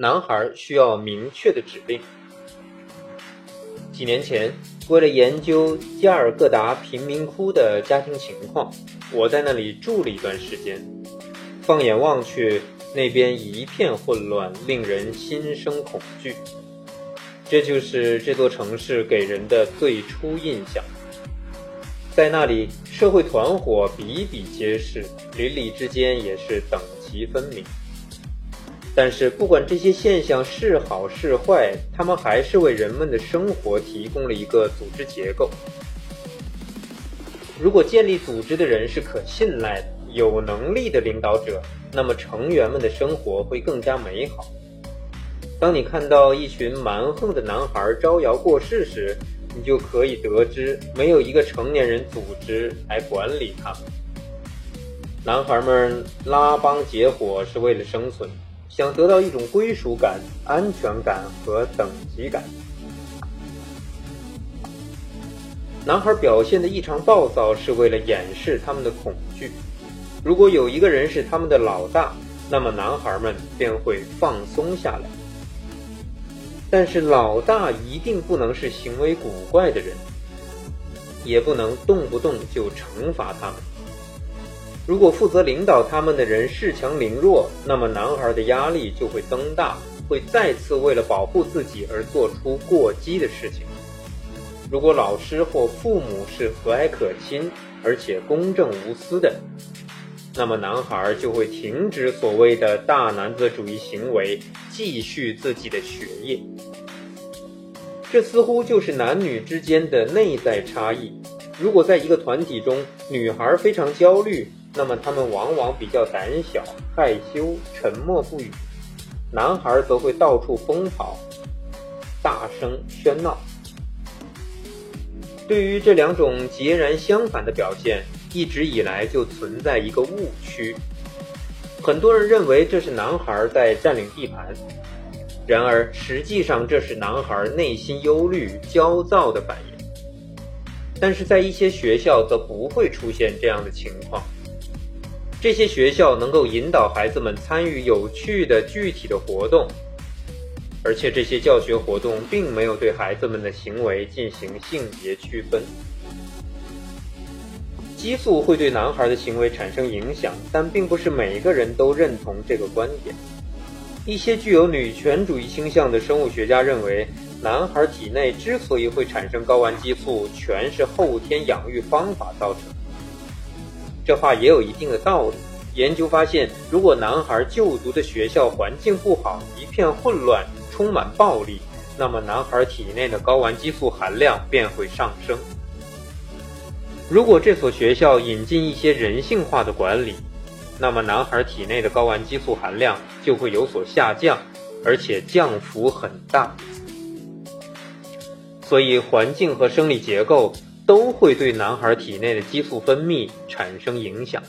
男孩需要明确的指令。几年前，为了研究加尔各答贫民窟的家庭情况，我在那里住了一段时间。放眼望去，那边一片混乱，令人心生恐惧。这就是这座城市给人的最初印象。在那里，社会团伙比比皆是，邻里之间也是等级分明。但是，不管这些现象是好是坏，他们还是为人们的生活提供了一个组织结构。如果建立组织的人是可信赖、有能力的领导者，那么成员们的生活会更加美好。当你看到一群蛮横的男孩招摇过市时，你就可以得知，没有一个成年人组织来管理他们。男孩们拉帮结伙是为了生存。想得到一种归属感、安全感和等级感。男孩表现的异常暴躁，是为了掩饰他们的恐惧。如果有一个人是他们的老大，那么男孩们便会放松下来。但是老大一定不能是行为古怪的人，也不能动不动就惩罚他们。如果负责领导他们的人恃强凌弱，那么男孩的压力就会增大，会再次为了保护自己而做出过激的事情。如果老师或父母是和蔼可亲而且公正无私的，那么男孩就会停止所谓的大男子主义行为，继续自己的学业。这似乎就是男女之间的内在差异。如果在一个团体中，女孩非常焦虑。那么他们往往比较胆小、害羞、沉默不语；男孩则会到处疯跑、大声喧闹。对于这两种截然相反的表现，一直以来就存在一个误区：很多人认为这是男孩在占领地盘，然而实际上这是男孩内心忧虑、焦躁的反应。但是在一些学校则不会出现这样的情况。这些学校能够引导孩子们参与有趣的具体的活动，而且这些教学活动并没有对孩子们的行为进行性别区分。激素会对男孩的行为产生影响，但并不是每一个人都认同这个观点。一些具有女权主义倾向的生物学家认为，男孩体内之所以会产生睾丸激素，全是后天养育方法造成。这话也有一定的道理。研究发现，如果男孩就读的学校环境不好，一片混乱，充满暴力，那么男孩体内的睾丸激素含量便会上升。如果这所学校引进一些人性化的管理，那么男孩体内的睾丸激素含量就会有所下降，而且降幅很大。所以，环境和生理结构。都会对男孩体内的激素分泌产生影响。